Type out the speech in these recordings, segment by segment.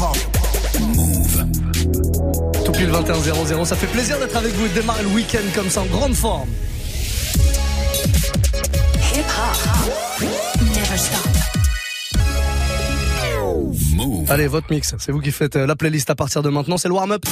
Move. Tout pile 21 Ça fait plaisir d'être avec vous et de démarrer le week-end comme ça en grande forme. Hip hop. Never stop. Move. Allez, votre mix. C'est vous qui faites euh, la playlist à partir de maintenant. C'est le warm-up.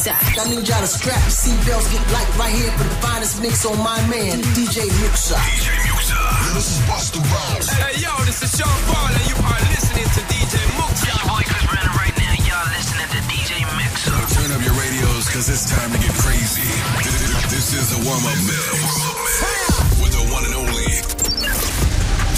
DJ Muxxa. I need y'all to strap your seatbelts, get light right here for the finest mix on my man, DJ Muxxa. DJ Muxxa. This is Busta Rhymes. Hey yo, this is Sean Paul, and you are listening to DJ Mook. Your boy Chris Brandon right now. Y'all listening to DJ Mixer. Turn up your radios, cause it's time to get crazy. This is a warm-up mix. With the one and only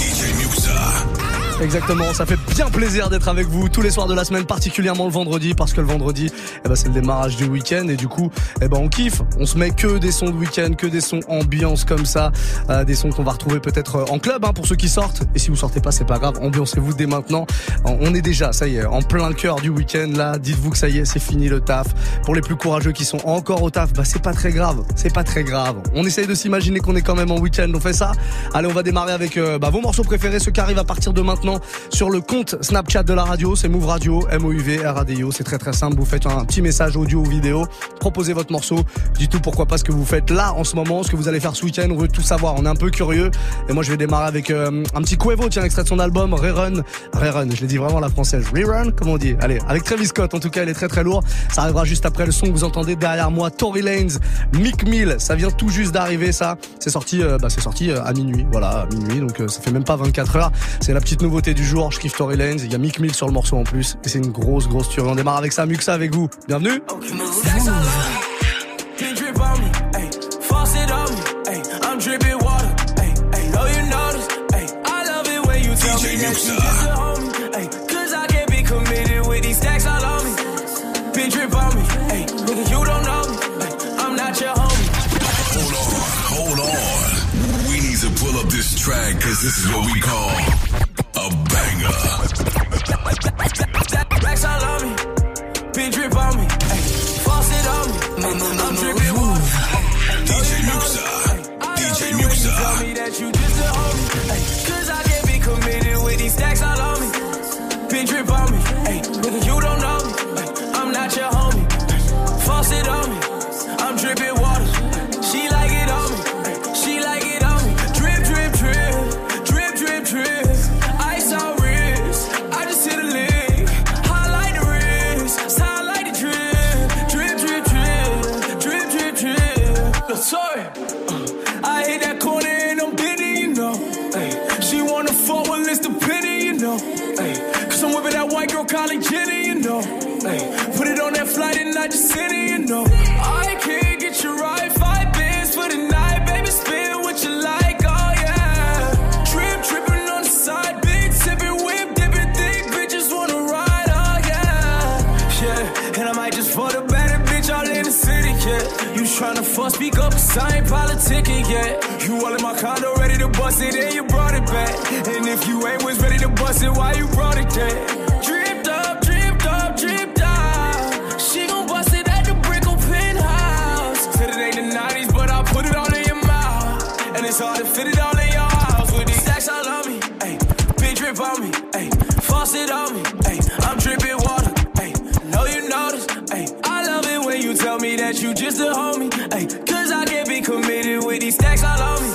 DJ Muxxa. Exactement, ça fait bien plaisir d'être avec vous tous les soirs de la semaine, particulièrement le vendredi, parce que le vendredi, eh ben, c'est le démarrage du week-end et du coup, eh ben, on kiffe. On se met que des sons de week-end, que des sons ambiance comme ça, euh, des sons qu'on va retrouver peut-être euh, en club hein, pour ceux qui sortent. Et si vous sortez pas, c'est pas grave, ambiancez-vous dès maintenant. On est déjà, ça y est, en plein cœur du week-end là. Dites-vous que ça y est, c'est fini le taf. Pour les plus courageux qui sont encore au taf, bah c'est pas très grave, c'est pas très grave. On essaye de s'imaginer qu'on est quand même en week-end. On fait ça. Allez, on va démarrer avec euh, bah, vos morceaux préférés, ceux qui arrivent à partir de maintenant sur le compte Snapchat de la radio. C'est Move Radio, M-O-U-V, R-A-D-I-O. C'est très très simple. Vous faites un petit message audio ou vidéo. Proposez votre morceau. Dites tout pourquoi pas ce que vous faites là en ce moment, ce que vous allez faire ce week-end. On veut tout savoir. On est un peu curieux. Et moi, je vais démarrer avec euh, un petit Cuevo, tiens, extrait de son album Rerun. Rerun, je l'ai dit vraiment la française. Rerun, comment on dit Allez, avec Travis Scott. En tout cas, il est très très lourd. Ça arrivera juste après le son que vous entendez derrière moi. Tory Lanez, Mick Mill. Ça vient tout juste d'arriver, ça. C'est sorti, euh, bah, c'est sorti euh, à minuit. Voilà, à minuit. Donc, ça fait même pas 24 heures. C'est la petite du jour, je kiffe Tory Lanez, il y a Mick Mill sur le morceau en plus, et c'est une grosse grosse tuerie. On démarre avec ça, Muxa avec vous. Bienvenue track, this is what we call banger. Cause I ain't politicking yet. You all in my condo, ready to bust it, and you brought it back. And if you ain't was ready to bust it, why you brought it back? Dripped up, dripped up, dripped out. She gon' bust it at the brick Brickell penthouse. Said it ain't the 90s, but I put it all in your mouth. And it's hard to fit it all in your house with these stacks all on me. Ayy, big drip on me. Ayy, faucet on me. Me just a homie. Ayy, cause I can't be committed with these stacks all on me.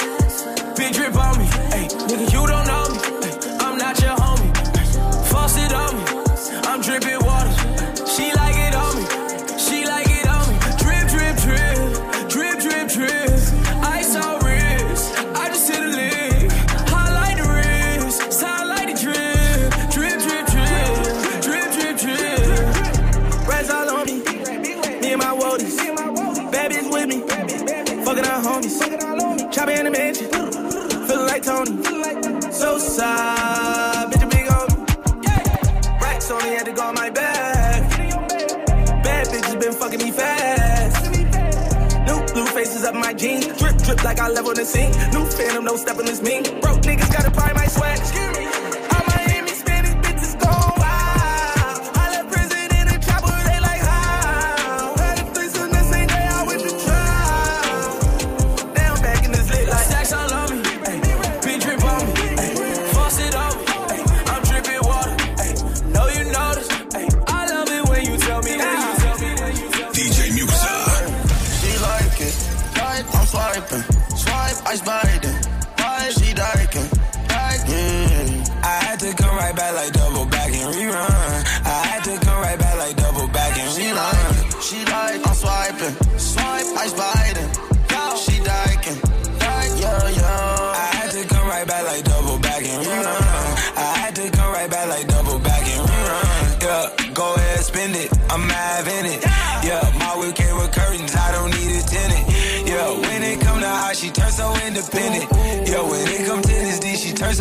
Up my jeans. Drip, drip like I level the scene. New phantom, no stepping this mean. Broke niggas gotta pry my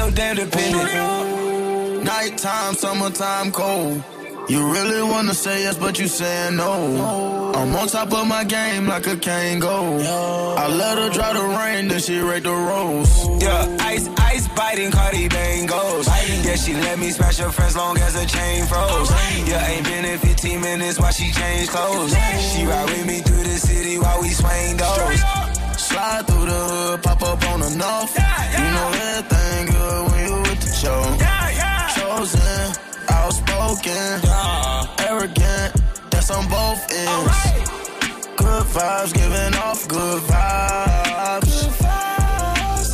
so damn dependent. Nighttime, summertime, cold. You really wanna say yes, but you saying no. I'm on top of my game like a Kango. I let her dry the rain, then she rake the rose. Yeah, ice, ice biting Cardi bangles. Yeah, she let me smash her friends long as her chain froze. Yeah, ain't been in 15 minutes while she changed clothes. She ride with me through the city while we swing those. Slide through the hood, pop up on the north. Yeah, yeah. You know everything good when you with the show. Yeah, Chosen, outspoken, arrogant, that's on both ends. Right. Good vibes, giving off good vibes. good vibes.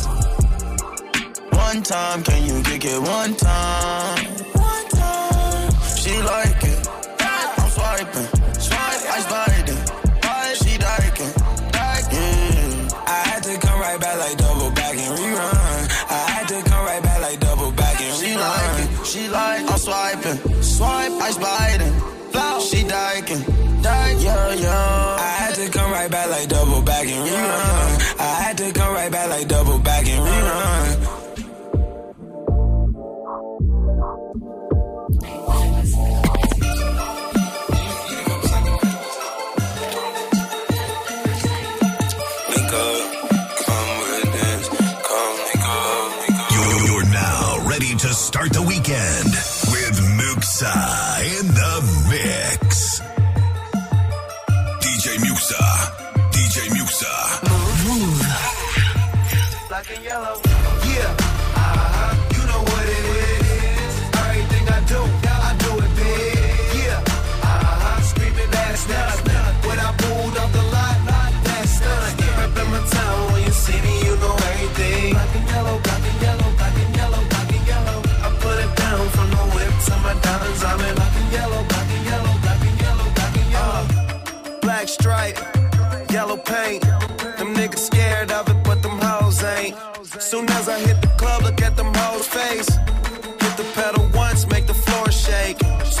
One time, can you kick it one time? Start the weekend.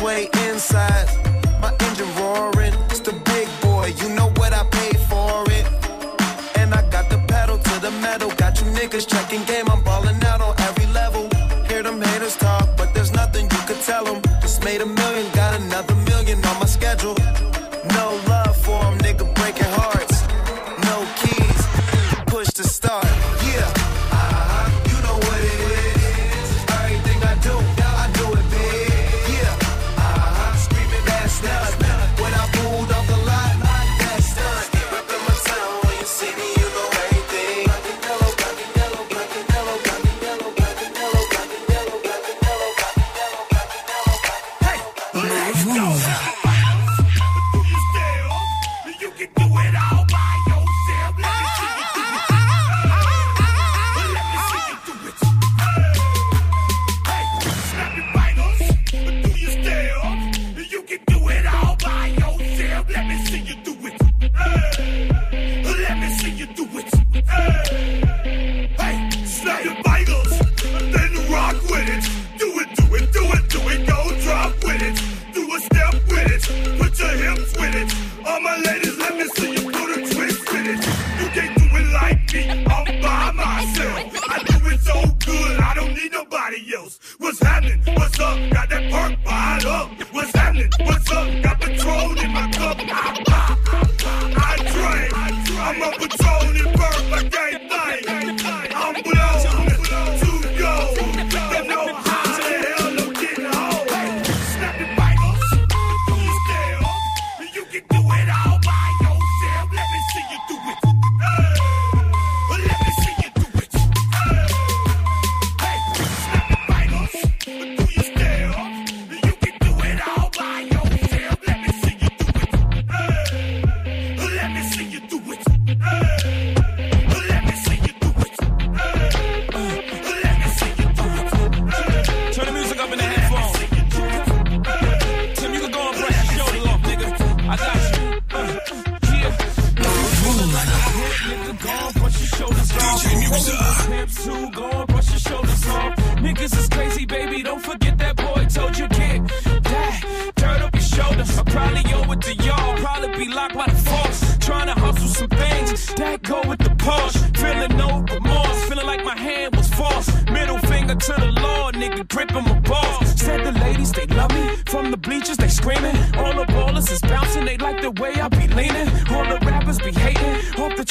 way inside.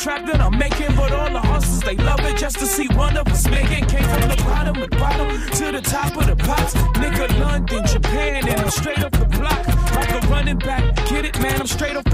Trap that I'm making, but all the hustlers, they love it just to see one of us making. Came from the bottom of the bottom to the top of the pops. Nigga, London, Japan, and I'm straight off the block. Like a running back, get it, man, I'm straight off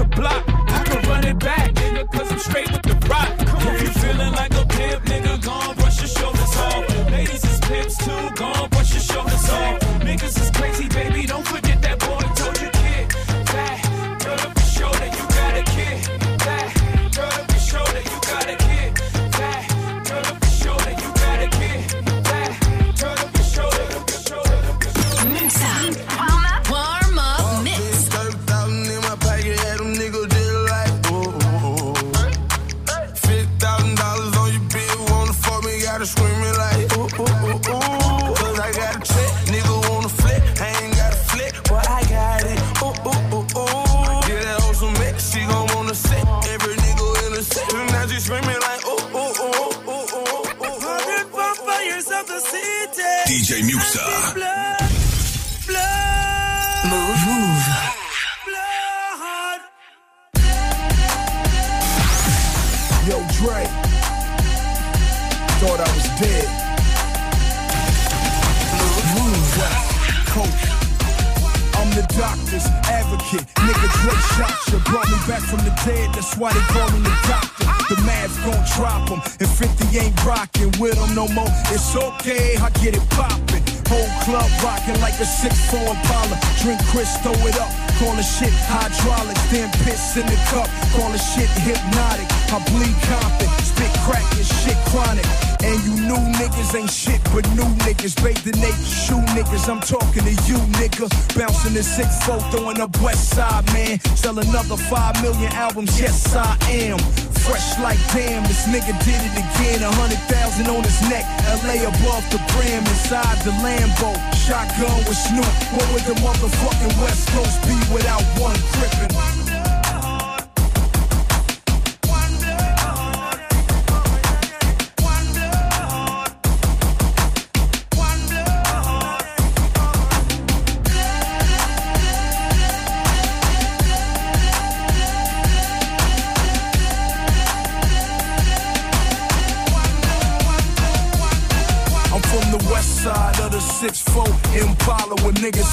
shit hydraulics. Then piss in the cup. Call the shit hypnotic. I bleed confident. Spit crack and shit chronic. And you new niggas ain't shit but new niggas. Bathe the naked shoe niggas. I'm talking to you, nigga. Bouncing the 6-4, throwing up West Side, man. Sell another 5 million albums. Yes, I am. Fresh like damn, this nigga did it again. A hundred thousand on his neck, LA above the brim, inside the Lambo. Shotgun with Snoop. What would the motherfucking West Coast be without one?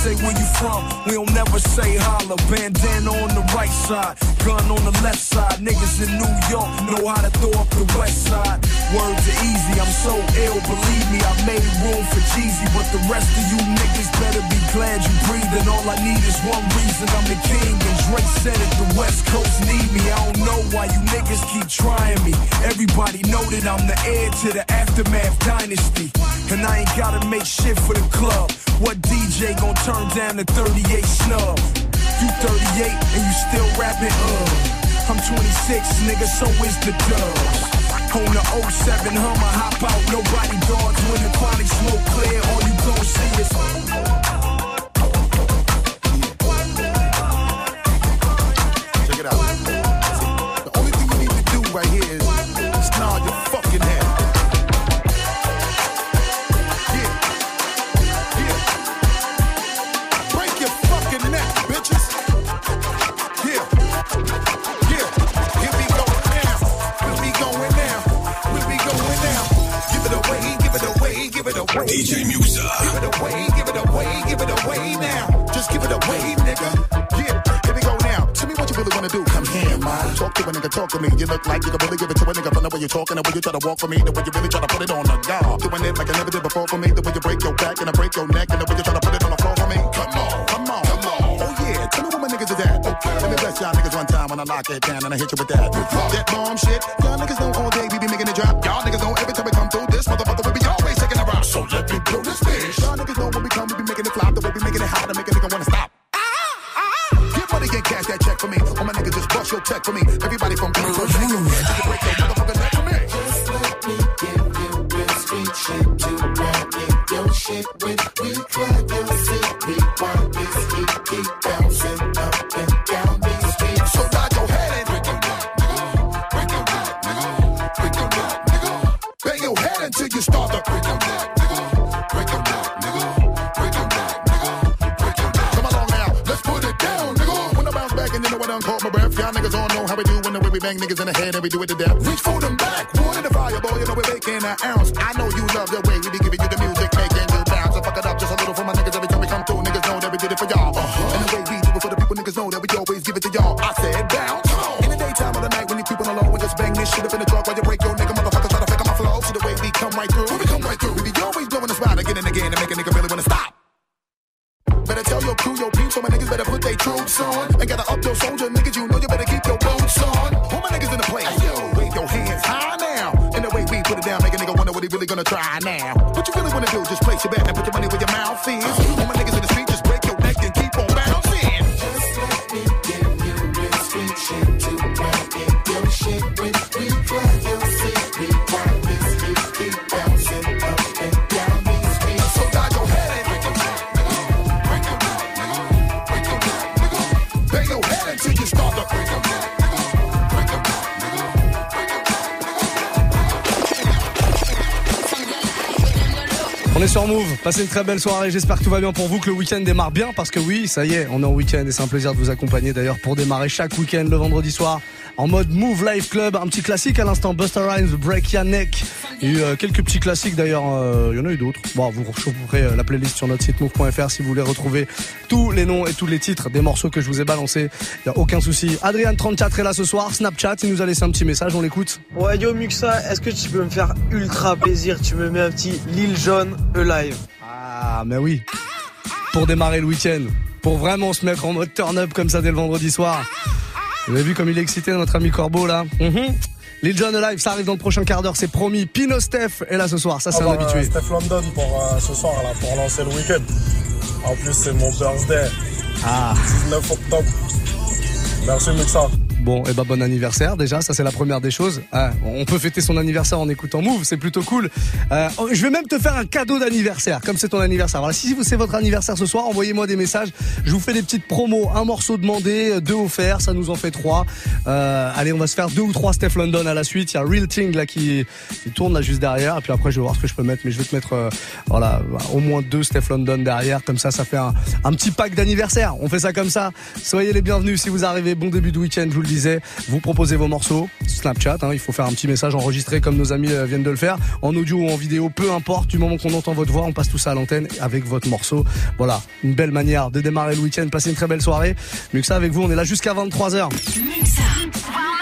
Say where you from, we don't never say holla. Bandana on the right side, gun on the left side. Niggas in New York know how to throw up the west side. Words are easy, I'm so ill, believe me. I made room for Jeezy, but the rest of you niggas better be glad you breathing. All I need is one reason, I'm the king. And Drake said it, the west coast need me. I don't know why you niggas keep trying me. Everybody know that I'm the heir to the aftermath dynasty. And I ain't gotta make shit for the club. What DJ gon' turn down the 38 snub? You 38 and you still rapping, uh. I'm 26, nigga, so is the dubs. On the 07 Hummer, hop out, nobody dogs. When the chronic smoke clear, all you gon' see is. Check it Talk to me. You look like you can really give it to a nigga from the way you're talking, the way you try to walk for me, the way you really try to put it on the guard. Doing it like I never did before for me, the way you break your back and I break your neck, and the way you try to put it on the floor for me. Come on, come on, come on. Oh yeah, tell me what my niggas is at. Okay, let me bless y'all niggas one time when I lock it down and I hit you with that. That bomb shit. Y'all niggas know all day we be making it drop. Y'all niggas for me. Everybody from your head till break we do it to death. Reach for them back, wood in the fire, boy. You know we're making an ounce. I know you love the way he really gonna try now. What you really wanna do, just place your bet and put your money where your mouth is. Passez une très belle soirée, j'espère que tout va bien pour vous, que le week-end démarre bien, parce que oui, ça y est, on est en week-end et c'est un plaisir de vous accompagner d'ailleurs pour démarrer chaque week-end le vendredi soir en mode Move Life Club, un petit classique à l'instant, Buster Rhymes, Break Your Neck. Il y a eu quelques petits classiques d'ailleurs, euh, il y en a eu d'autres. Bon, vous retrouverez euh, la playlist sur notre site move.fr si vous voulez retrouver tous les noms et tous les titres des morceaux que je vous ai balancés, il y a aucun souci. Adrien34 est là ce soir, Snapchat, il nous a laissé un petit message, on l'écoute. Ouais, yo Muxa, est-ce que tu peux me faire ultra plaisir? Tu me mets un petit Lil Jon Alive. Ah, mais oui. Pour démarrer le week-end. Pour vraiment se mettre en mode turn-up comme ça dès le vendredi soir. Vous avez vu comme il est excité, notre ami Corbeau, là? Mhm. Lil Jon Live, ça arrive dans le prochain quart d'heure, c'est promis. Pino Steph est là ce soir, ça c'est un Ah bah, habitué. Steph London pour euh, ce soir là, pour lancer le week-end. En plus c'est mon birthday. Ah. 19 octobre. Merci Muxa. Bon, et bah bon anniversaire déjà, ça c'est la première des choses. Ah, on peut fêter son anniversaire en écoutant Move, c'est plutôt cool. Euh, je vais même te faire un cadeau d'anniversaire, comme c'est ton anniversaire. Voilà, si c'est votre anniversaire ce soir, envoyez-moi des messages. Je vous fais des petites promos, un morceau demandé, deux offerts, ça nous en fait trois. Euh, allez, on va se faire deux ou trois Steph London à la suite. Il y a Real Thing là qui, tourne là juste derrière, et puis après je vais voir ce que je peux mettre, mais je vais te mettre euh, au moins deux Steph London derrière, comme ça ça fait un, un petit pack d'anniversaire. On fait ça comme ça. Soyez les bienvenus si vous arrivez. Bon début de week-end, je vous le Vous proposez vos morceaux, Snapchat, hein, il faut faire un petit message enregistré comme nos amis euh, viennent de le faire, en audio ou en vidéo, peu importe, du moment qu'on entend votre voix, on passe tout ça à l'antenne avec votre morceau. Voilà, une belle manière de démarrer le week-end, passer une très belle soirée. Ça avec vous, on est là jusqu'à 23h. Muxa.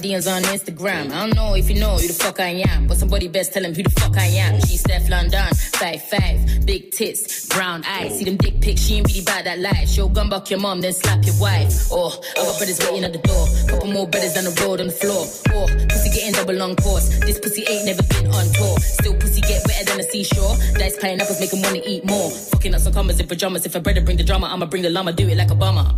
DMs on Instagram. I don't know if you know who the fuck I am, but somebody best tell him who the fuck I am. She's Stefflon Don, five five, big tits, brown eyes. See them dick pics, she ain't really bad that life. Show gun back your mom, then slap your wife. Oh, got brothers waiting at the door. Couple more brothers down the road on the floor. Oh, pussy getting double long course. This pussy ain't never been on tour. Still pussy get wetter than a seashore. Dice pineapples make him wanna eat more. Fucking up some commas in pajamas. If a brother bring the drama, I'ma bring the llama. Do it like a bummer.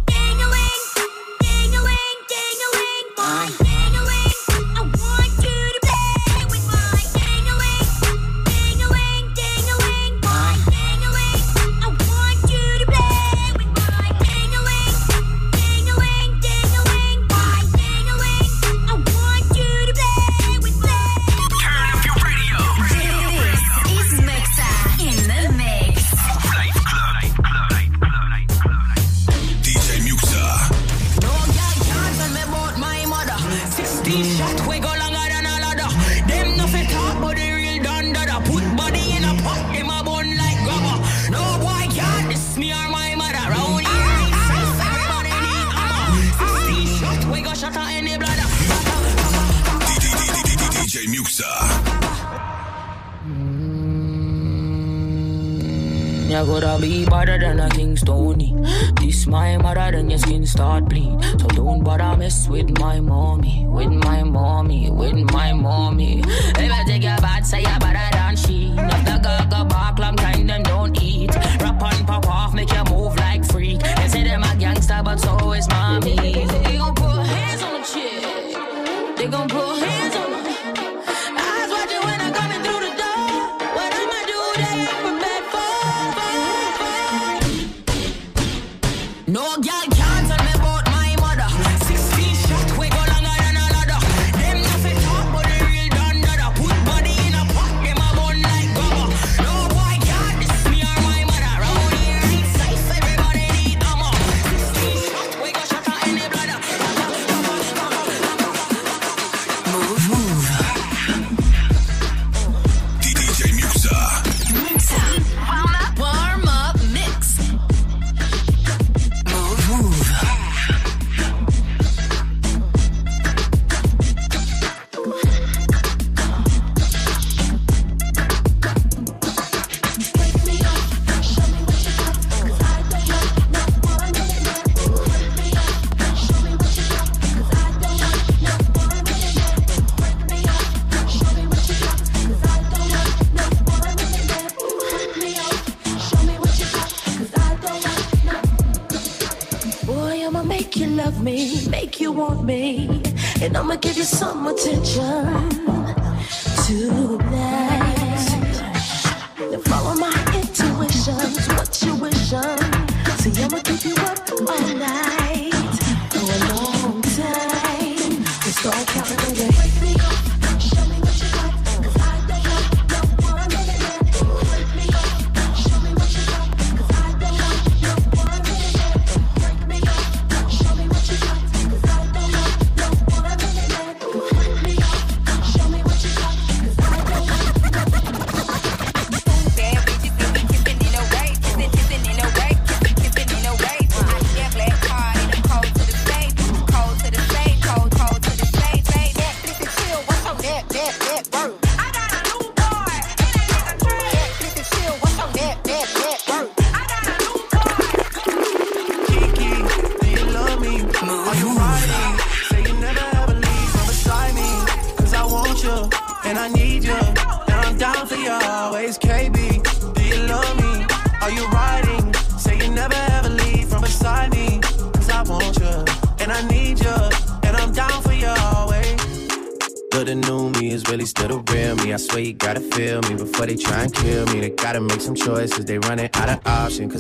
Some attention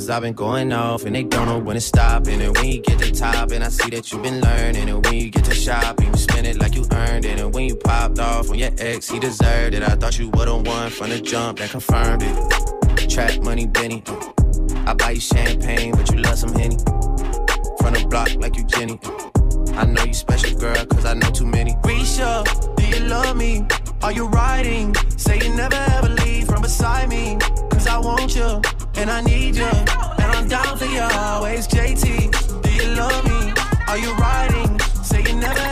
Cause I've been going off and they don't know when to stop. And when you get to top, and I see that you've been learning. And when you get to shopping, you spend it like you earned it. And when you popped off on your ex, he deserved it. I thought you were the one from the jump that confirmed it. Trap money, Benny. Uh, I buy you champagne, but you love some Henny. From the block like you Jenny. Uh, I know you special, girl, cause I know too many. Risha, do you love me? Are you riding? Say you never ever leave from beside me. Cause I want you, and I need you. And I'm down for you always, JT. Do you love me? Are you riding? Say you never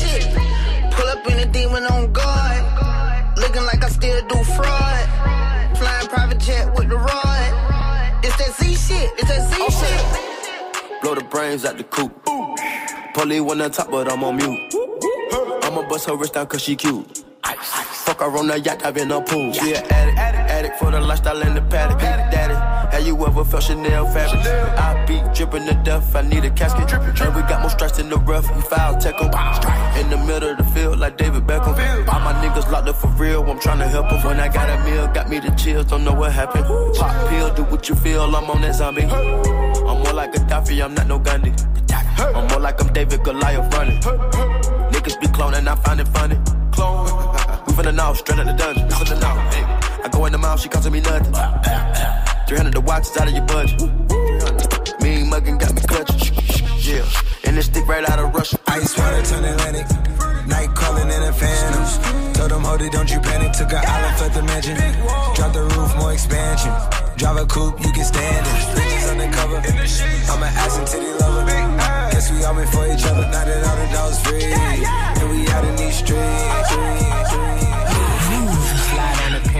Pull up in a demon on guard. Looking like I still do fraud. Flying private jet with the rod. It's that Z shit. It's that Z shit. Blow the brains out the coop. Polly one on top, but I'm on mute. I'ma bust her wrist down cause she cute. Fuck her on the yacht, I've been a pool. She an addict, addict for the lifestyle and the paddock. Felt Chanel fabric? I be dripping to death, I need a casket. And we got more strikes in the rough, we foul tech 'em. In the middle of the field, like David Beckham. All my niggas locked up for real, I'm tryna help 'em. When I got a meal, got me the chills, don't know what happened. Pop pill, do what you feel, I'm on that zombie. I'm more like Gaddafi, I'm not no Gandhi. I'm more like I'm David Goliath running. Niggas be cloning, I find it funny. Clone. We finna know, straight out the dungeon. To. I go in the mouth, she costing me nothing. 300 the watch, it's out of your budget. Mean muggin' got me clutching. Yeah. And this stick right out of Russia. Ice water turn Atlantic. Night calling in a phantom. Told them, hold it, don't you panic. Took an island, left the mansion. Drop the roof, more expansion. Drive a coupe, you can stand it. Bitches undercover. I'm an ass and titty lover. Guess we all meant for each other. Now that all the dogs free. And we out in these streets. On the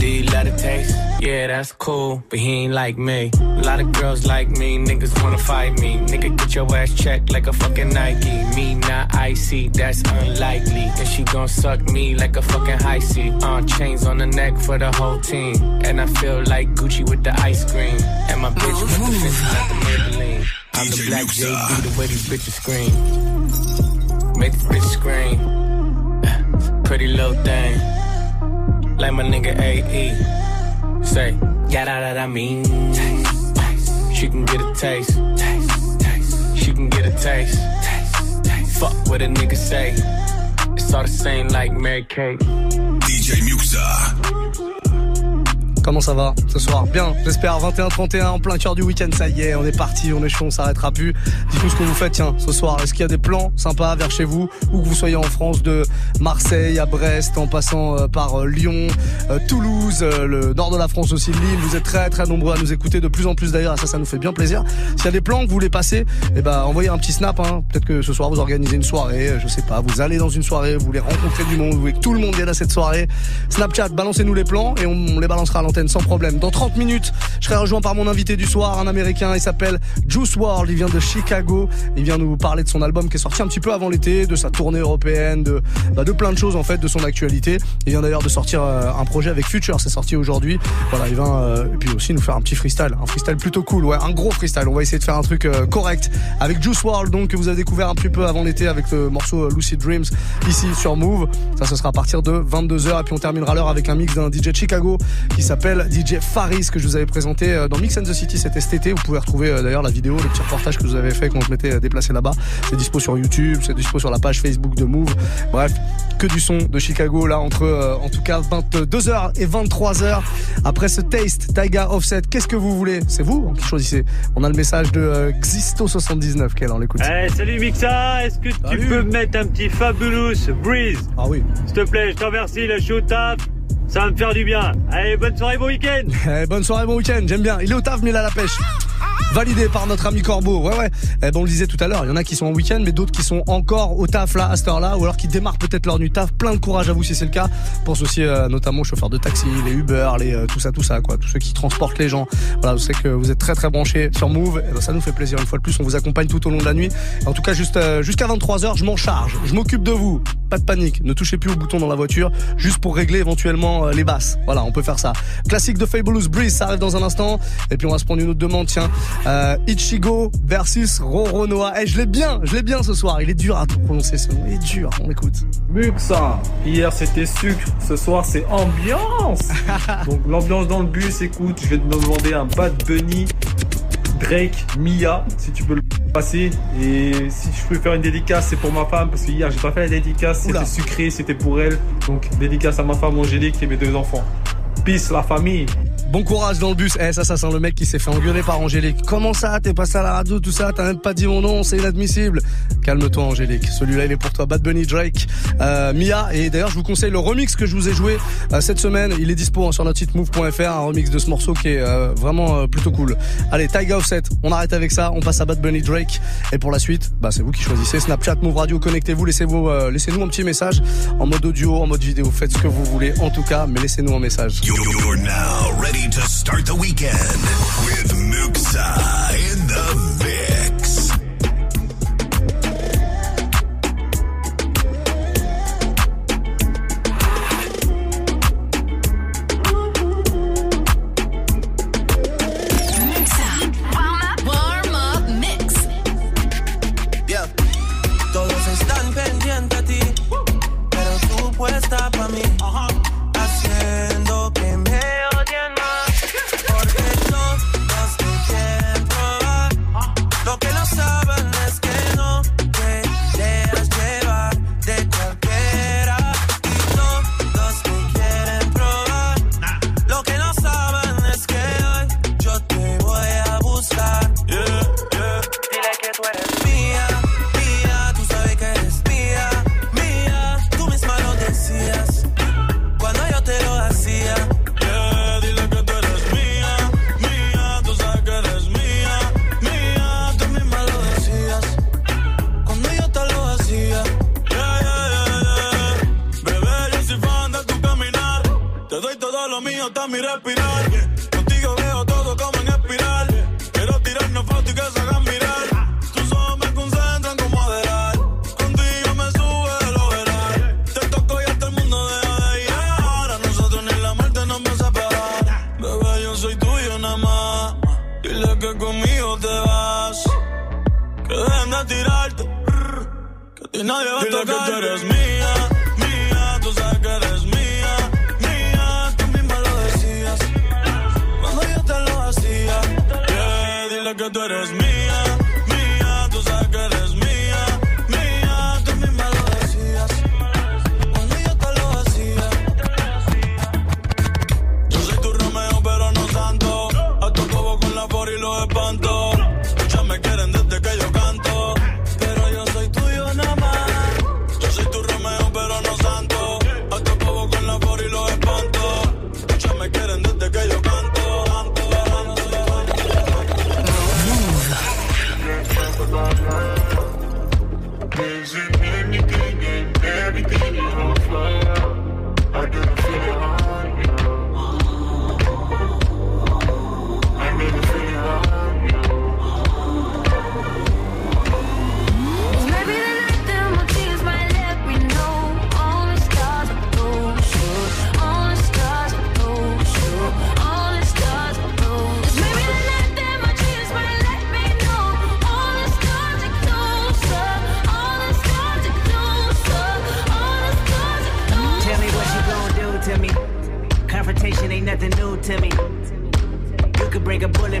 You let it taste? Yeah, that's cool, but he ain't like me. A lot of girls like me, niggas wanna fight me. Nigga, get your ass checked like a fucking Nike. Me not icy, that's unlikely. And she gon' suck me like a fucking high C. Uh, chains on the neck for the whole team. And I feel like Gucci with the ice cream. And my bitch with the fence, not the Maybelline. I'm the black JD, the way these bitches scream. Make this bitch scream. Pretty little thing like my nigga AE. Say, yeah, that, that I mean. Taste, taste. She can get a taste. taste, taste. She can get a taste. taste, taste. Fuck what a nigga say. It's all the same like Mary Kate. DJ Muxxa. Comment ça va ce soir Bien, j'espère. 21-31 en plein cœur du week-end, ça y est, on est parti, on est chaud, on s'arrêtera plus. Dites-nous ce que vous faites, tiens, ce soir. Est-ce qu'il y a des plans sympas vers chez vous Où que vous soyez en France, de Marseille à Brest, en passant euh, par euh, Lyon, euh, Toulouse, le nord de la France aussi, Lille. Vous êtes très très nombreux à nous écouter, de plus en plus d'ailleurs, ça, ça nous fait bien plaisir. S'il y a des plans que vous voulez passer, eh ben, envoyez un petit snap. Hein. Peut-être que ce soir vous organisez une soirée, je sais pas, vous allez dans une soirée, vous voulez rencontrer du monde, vous voulez que tout le monde vienne à cette soirée. Snapchat, balancez-nous les plans et on, on les balancera à l'antenne sans problème. Dans 30 minutes, je serai rejoint par mon invité du soir, un américain, il s'appelle Juice WRLD, il vient de Chicago, il vient nous parler de son album qui est sorti un petit peu avant l'été, de sa tournée européenne, de, bah, plein de choses en fait, de son actualité. Il vient d'ailleurs de sortir euh, un projet avec Future, c'est sorti aujourd'hui. Voilà, il vient euh, et puis aussi nous faire un petit freestyle, un freestyle plutôt cool, ouais, un gros freestyle. On va essayer de faire un truc euh, correct avec Juice WRLD, donc que vous avez découvert un petit peu avant l'été avec le morceau Lucid Dreams ici sur Move. Ça, ce sera à partir de 22h et puis on terminera l'heure avec un mix d'un DJ Chicago qui s'appelle DJ Faris que je vous avais présenté euh, dans Mix and the City c'était cet été. Vous pouvez retrouver euh, d'ailleurs la vidéo, le petit reportage que vous avez fait quand je m'étais euh, déplacé là-bas. C'est dispo sur YouTube, c'est dispo sur la page Facebook de Move. Bref, que du son de Chicago là entre euh, en tout cas 22h et 23h. Après ce taste, Taiga Offset, qu'est-ce que vous voulez? C'est vous qui choisissez. On a le message de euh, Xisto79 qui est là, on l'écoute. Eh, salut Mixa, est-ce que tu peux me mettre un petit Fabulous Breeze? Ah oui. S'il te plaît, je te remercie, là je suis au taf, ça va me faire du bien. Allez, bonne soirée, bon week-end Eh, bonne soirée, bon week-end, j'aime bien. Il est au taf, mais il a la pêche. Validé par notre ami Corbeau. Ouais, ouais. Eh ben, on le disait tout à l'heure, il y en a qui sont en week-end, mais d'autres qui sont encore au taf là, à cette heure-là, ou alors qui démarrent peut-être leur nuit taf. Plein de courage à vous si c'est le cas. Pense aussi euh, notamment aux chauffeurs de taxi, les Uber, les euh, tout ça, tout ça, quoi. Tous ceux qui transportent les gens. Voilà, je sais que vous êtes très très branchés sur Move. Eh ben, ça nous fait plaisir une fois de plus. On vous accompagne tout au long de la nuit. En tout cas, juste euh, jusqu'à 23h, je m'en charge. Je m'occupe de vous. Pas de panique. Ne touchez plus au bouton dans la voiture, juste pour régler éventuellement euh, les basses. Voilà, on peut faire ça. Classique de Fabulous Breeze, ça arrive dans un instant. Et puis on va se prendre une autre demande, tiens. Euh, Ichigo versus Roronoa. Eh, je l'ai bien, je l'ai bien ce soir. Il est dur à prononcer ce nom. Il est dur. On écoute. Muxa, hier c'était sucre, ce soir c'est ambiance. Donc l'ambiance dans le bus, écoute, je vais te demander un Bad Bunny, Drake, Mia, si tu peux le passer. Et si je peux faire une dédicace, c'est pour ma femme, parce que hier j'ai pas fait la dédicace, c'était sucré, c'était pour elle. Donc dédicace à ma femme Angélique et mes deux enfants. Peace la famille. Bon courage dans le bus. Eh, ça, ça sent le mec qui s'est fait engueuler par Angélique. Comment ça T'es passé à la radio, tout ça? T'as même pas dit mon nom, c'est inadmissible. Calme-toi, Angélique. Celui-là, il est pour toi. Bad Bunny, Drake, euh, Mia. Et d'ailleurs, je vous conseille le remix que je vous ai joué euh, cette semaine. Il est dispo hein, sur notre site move.fr. Un remix de ce morceau qui est euh, vraiment plutôt cool. Allez, Taiga Offset. On arrête avec ça. On passe à Bad Bunny, Drake. Et pour la suite, bah, c'est vous qui choisissez. Snapchat, Move Radio, connectez-vous. Laissez-vous, laissez-nous un petit message en mode audio, en mode vidéo. Faites ce que vous voulez. En tout cas, mais laissez-nous un message. You're now ready to start the weekend with Muxxa in the que tú eres mía.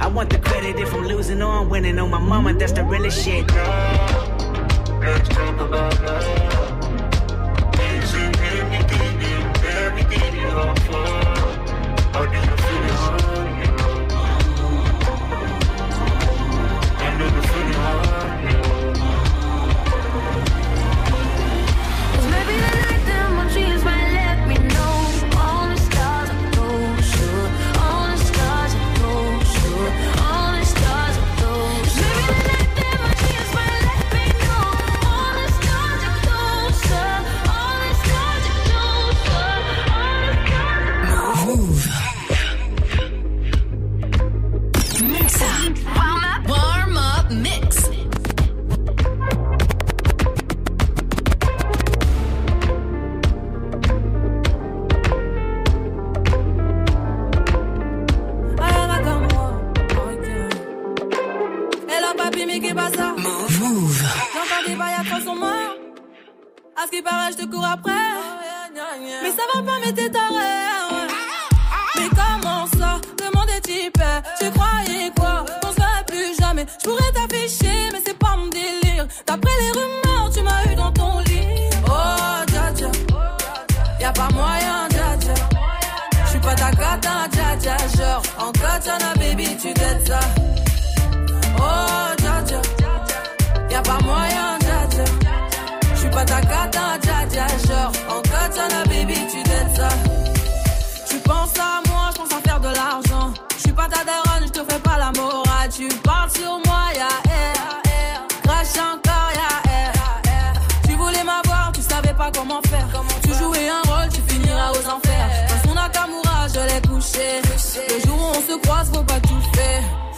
I want the credit if I'm losing or I'm winning. On my mama, that's the realest shit.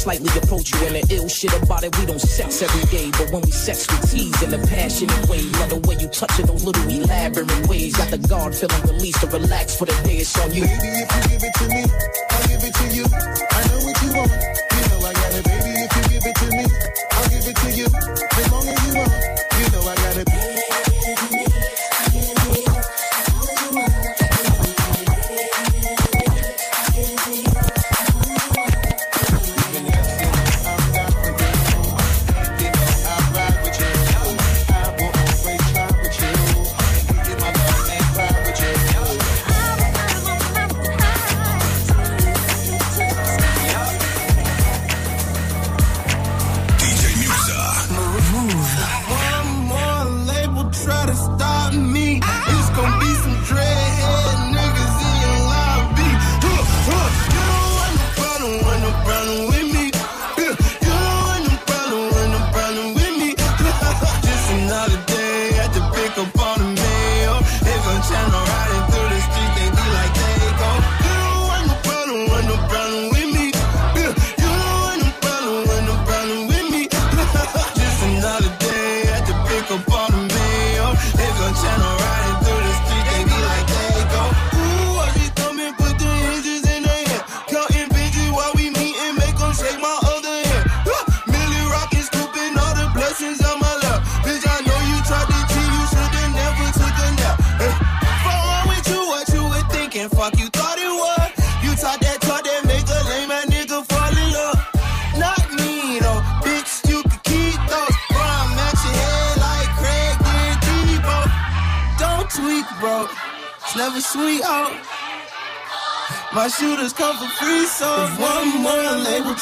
Slightly approach you. And the ill shit about it, we don't sex every day. But when we sex, we tease in a passionate way. Love the way you touch it, those little elaborate ways. Got the guard feeling released to relax for the day it's on you. Baby,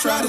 try to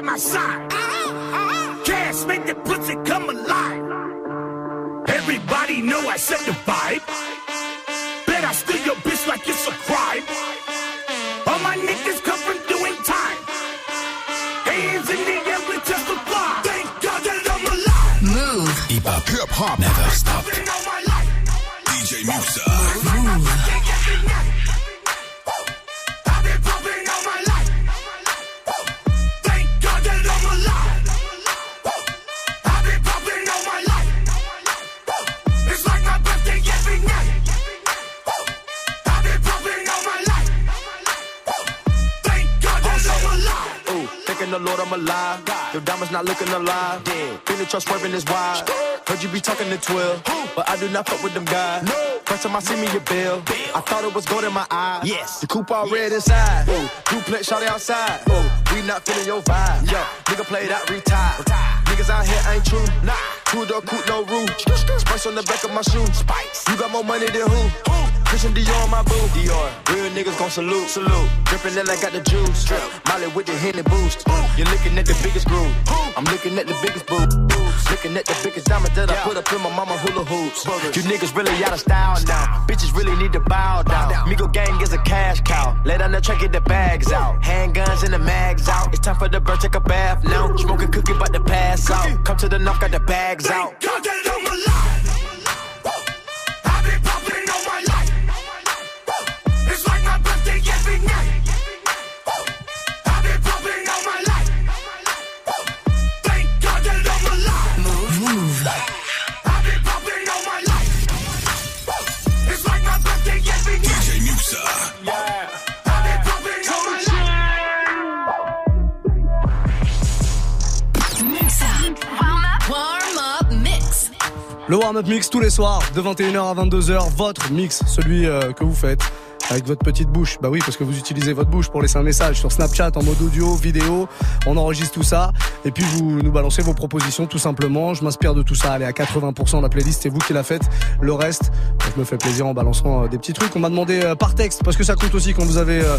by my side. Cash make the pussy come alive. Everybody know I set the vibe. Bet I steal your bitch like it's a crime. All my niggas come from doing time. Hands in the air, we testify. Thank God that I'm alive. Mouv'. Hip hop. Hip hop. Never stop. Not looking alive. Feeling trust swerving is wild. Heard you be talking to 12, but I do not fuck with them guys. First time I see me, your bill. I thought it was gold in my eye. Yes. The coupe all red inside. Ooh, duplex shot outside. Ooh, we not feeling your vibe. Yo, nigga played out, retired. Niggas out here ain't true. Nah. Two door coupe, no roof. Spice on the back of my shoe. Spice. You got more money than who? Christian Dior on my boo. Dior. Real niggas gon' salute. Salute. Drippin' that I got the juice. Drip. Molly with the Henny boost. You're looking at the biggest groove. I'm looking at the biggest boo. Looking at the biggest diamond that I put up in my mama hula hoops. You niggas really out of style now. Bitches really need to bow down. Migo gang is a cash cow. Lay down the track, get the bags out. Handguns and the mags out. It's time for the bird, take a bath now. Smoking cookie, about to pass out. Come to the knock, got the bags out. God that I'm alive. Warm-up mix tous les soirs de 21h à 22h. Votre mix, celui euh, que vous faites avec votre petite bouche. Bah oui, parce que vous utilisez votre bouche pour laisser un message sur Snapchat en mode audio, vidéo. On enregistre tout ça et puis vous nous balancez vos propositions tout simplement. Je m'inspire de tout ça. Allez, à 80% la playlist, c'est vous qui la faites. Le reste, je me fais plaisir en balançant euh, des petits trucs. On m'a demandé euh, par texte parce que ça compte aussi quand vous avez euh,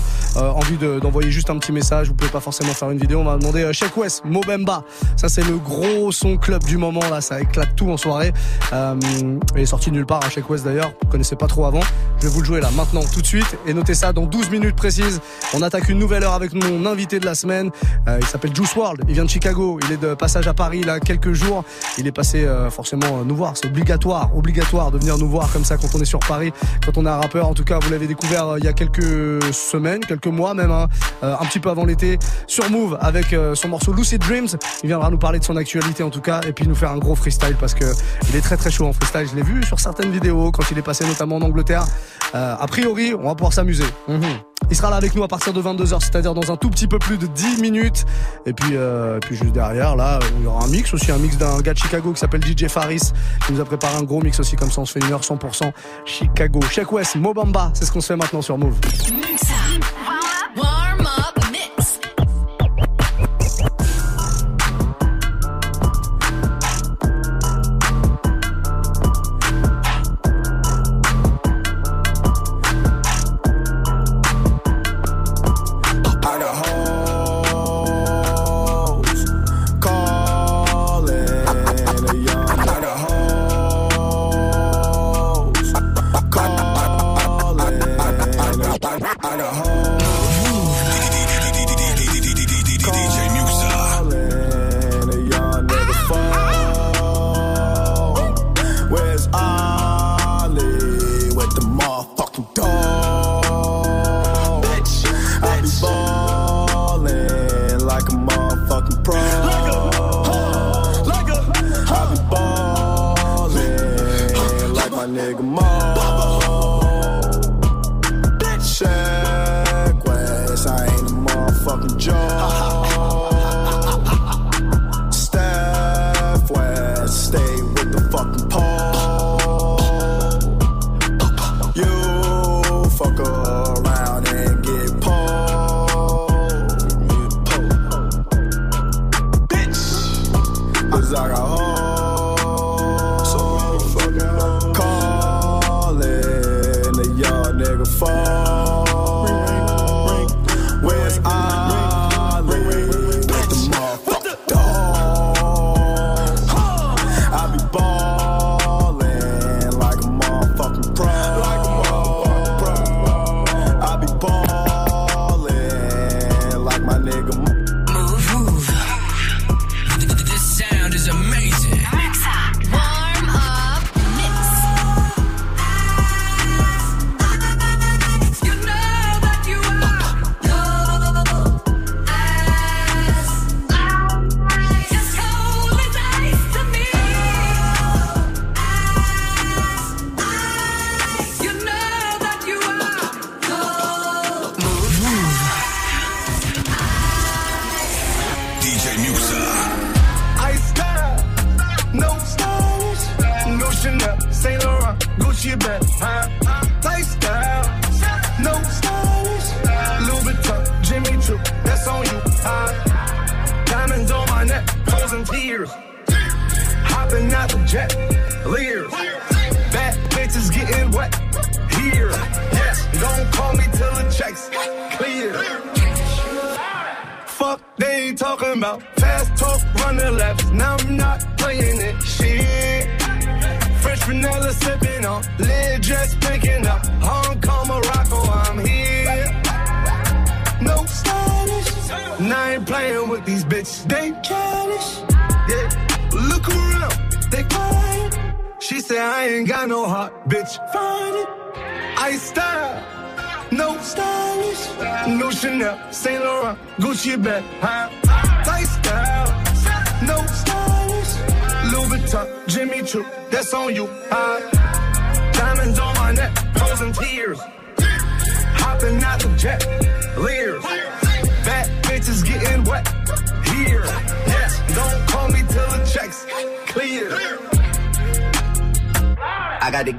envie de- d'envoyer juste un petit message. Vous pouvez pas forcément faire une vidéo. On m'a demandé Sheik West, Mobemba. Ça c'est le gros son club du moment là. Ça éclate tout en soirée. Il est sorti nulle part. à Sheik West d'ailleurs. Vous connaissez pas trop avant. Je vais vous le jouer là maintenant tout de suite et notez ça dans 12 minutes précises. On attaque une nouvelle heure avec mon invité de la semaine. Euh, il s'appelle Juice World. Il vient de Chicago. Il est de passage à Paris là quelques jours. Il est passé euh, forcément euh, nous voir. C'est obligatoire, obligatoire de venir nous voir comme ça quand on est sur Paris, quand on est un rappeur. En tout cas, vous l'avez découvert euh, il y a quelques semaines, quelques mois même, hein, euh, un petit peu avant l'été, sur Move avec son morceau Lucid Dreams. Il viendra nous parler de son actualité en tout cas et puis nous faire un gros freestyle parce que il est très très chaud en freestyle. Je l'ai vu sur certaines vidéos quand il est passé notamment en Angleterre. A priori, on va pouvoir s'amuser. Mhm. Il sera là avec nous à partir de 22h, c'est-à-dire dans un tout petit peu plus de 10 minutes. Et puis, euh, et puis juste derrière, là, il y aura un mix aussi, un mix d'un gars de Chicago qui s'appelle DJ Faris, qui nous a préparé un gros mix aussi, comme ça on se fait une heure 100% Chicago. Check West, Mobamba, c'est ce qu'on se fait maintenant sur Move.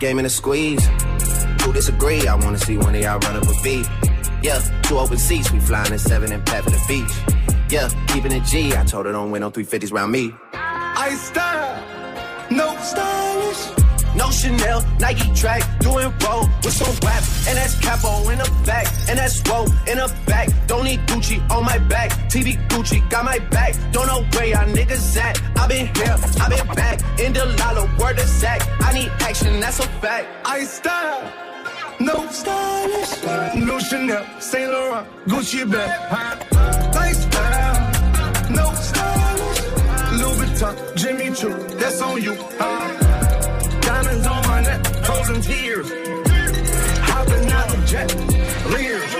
game in a squeeze. Who disagree? I wanna see one of y'all run up a beat. Yeah, two open seats, we flying in seven and pat at the beach. Yeah, keeping it G. I told her don't win no 350s round me. I style, no stylish. Chanel, Nike track, doing roll with some rap. And that's capo in the back, and that's roll in the back. Don't need Gucci on my back, TB Gucci got my back. Don't know where y'all niggas at. I been here, I been back. In the lala, word is sack. I need action, that's a fact. I style. No stylish, no Chanel, Saint Laurent, Gucci bag, style, no stylish, Louis Vuitton, Jimmy Choo, that's on you. Huh? frozen tears. Hopping out of jet leers.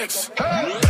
next. Hey.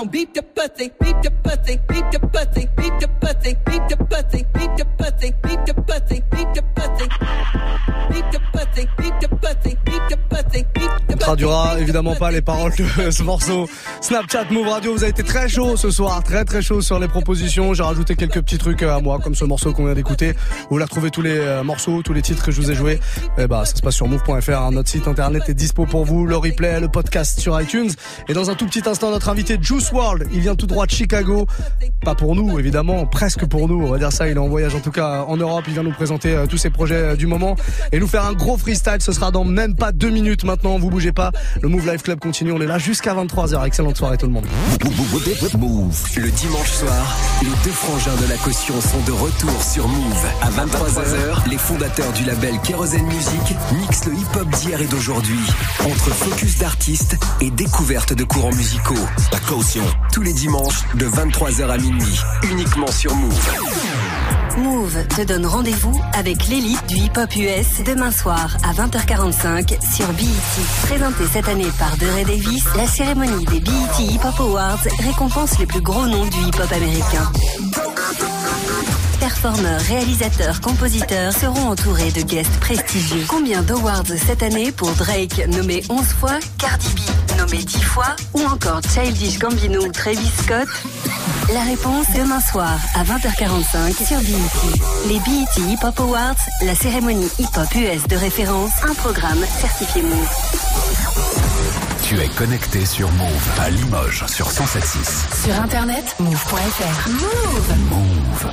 Pussy, beat the pussy, beat the pussy, beat the pussy, beat the pussy, beat the pussy, beat the pussy, beat the pussy, beat the pussy, beat the pussy, évidemment pas les paroles de ce morceau. Snapchat Move Radio, vous avez été très chaud ce soir, très très chaud sur les propositions. J'ai rajouté quelques petits trucs à moi, comme ce morceau qu'on vient d'écouter. Vous voulez retrouver tous les euh, morceaux, tous les titres que je vous ai joués. Eh bah, ça se passe sur move.fr. hein. Notre site internet est dispo pour vous. Le replay, le podcast sur iTunes. Et dans un tout petit instant, notre invité Juice World, il vient tout droit de Chicago. Pas pour nous, évidemment, presque pour nous. On va dire ça. Il est en voyage en tout cas en Europe. Il vient nous présenter euh, tous ses projets euh, du moment et nous faire un gros freestyle. Ce sera dans même pas deux minutes maintenant. Vous bougez pas. Le Move Life Club continue. On est là jusqu'à 23h. Excellente soirée tout le monde. Move. Le dimanche soir, les deux frangins de la caution sont de retour sur Move. À 23h, les fondateurs du label Kerosene Music mixent le hip-hop d'hier et d'aujourd'hui. Entre focus d'artistes et découverte de courants musicaux. La caution. Tous les dimanches, de 23h à minuit. Uniquement sur Move. Move te donne rendez-vous avec l'élite du hip-hop US demain soir à 20h45 sur BET. Présentée cette année par DeRay Davis, la cérémonie des BET Hip Hop Awards récompense les plus gros noms du hip-hop américain. Performeurs, réalisateurs, compositeurs seront entourés de guests prestigieux. Combien d'awards cette année pour Drake nommé 11 fois, Cardi B nommé 10 fois ou encore Childish Gambino ou Travis Scott? La réponse demain soir à 20h45 sur BET. Les BET Hip Hop Awards, la cérémonie hip hop US de référence, un programme certifié Move. Tu es connecté sur Move à Limoges sur 107.6. Sur internet, move.fr. Move Move.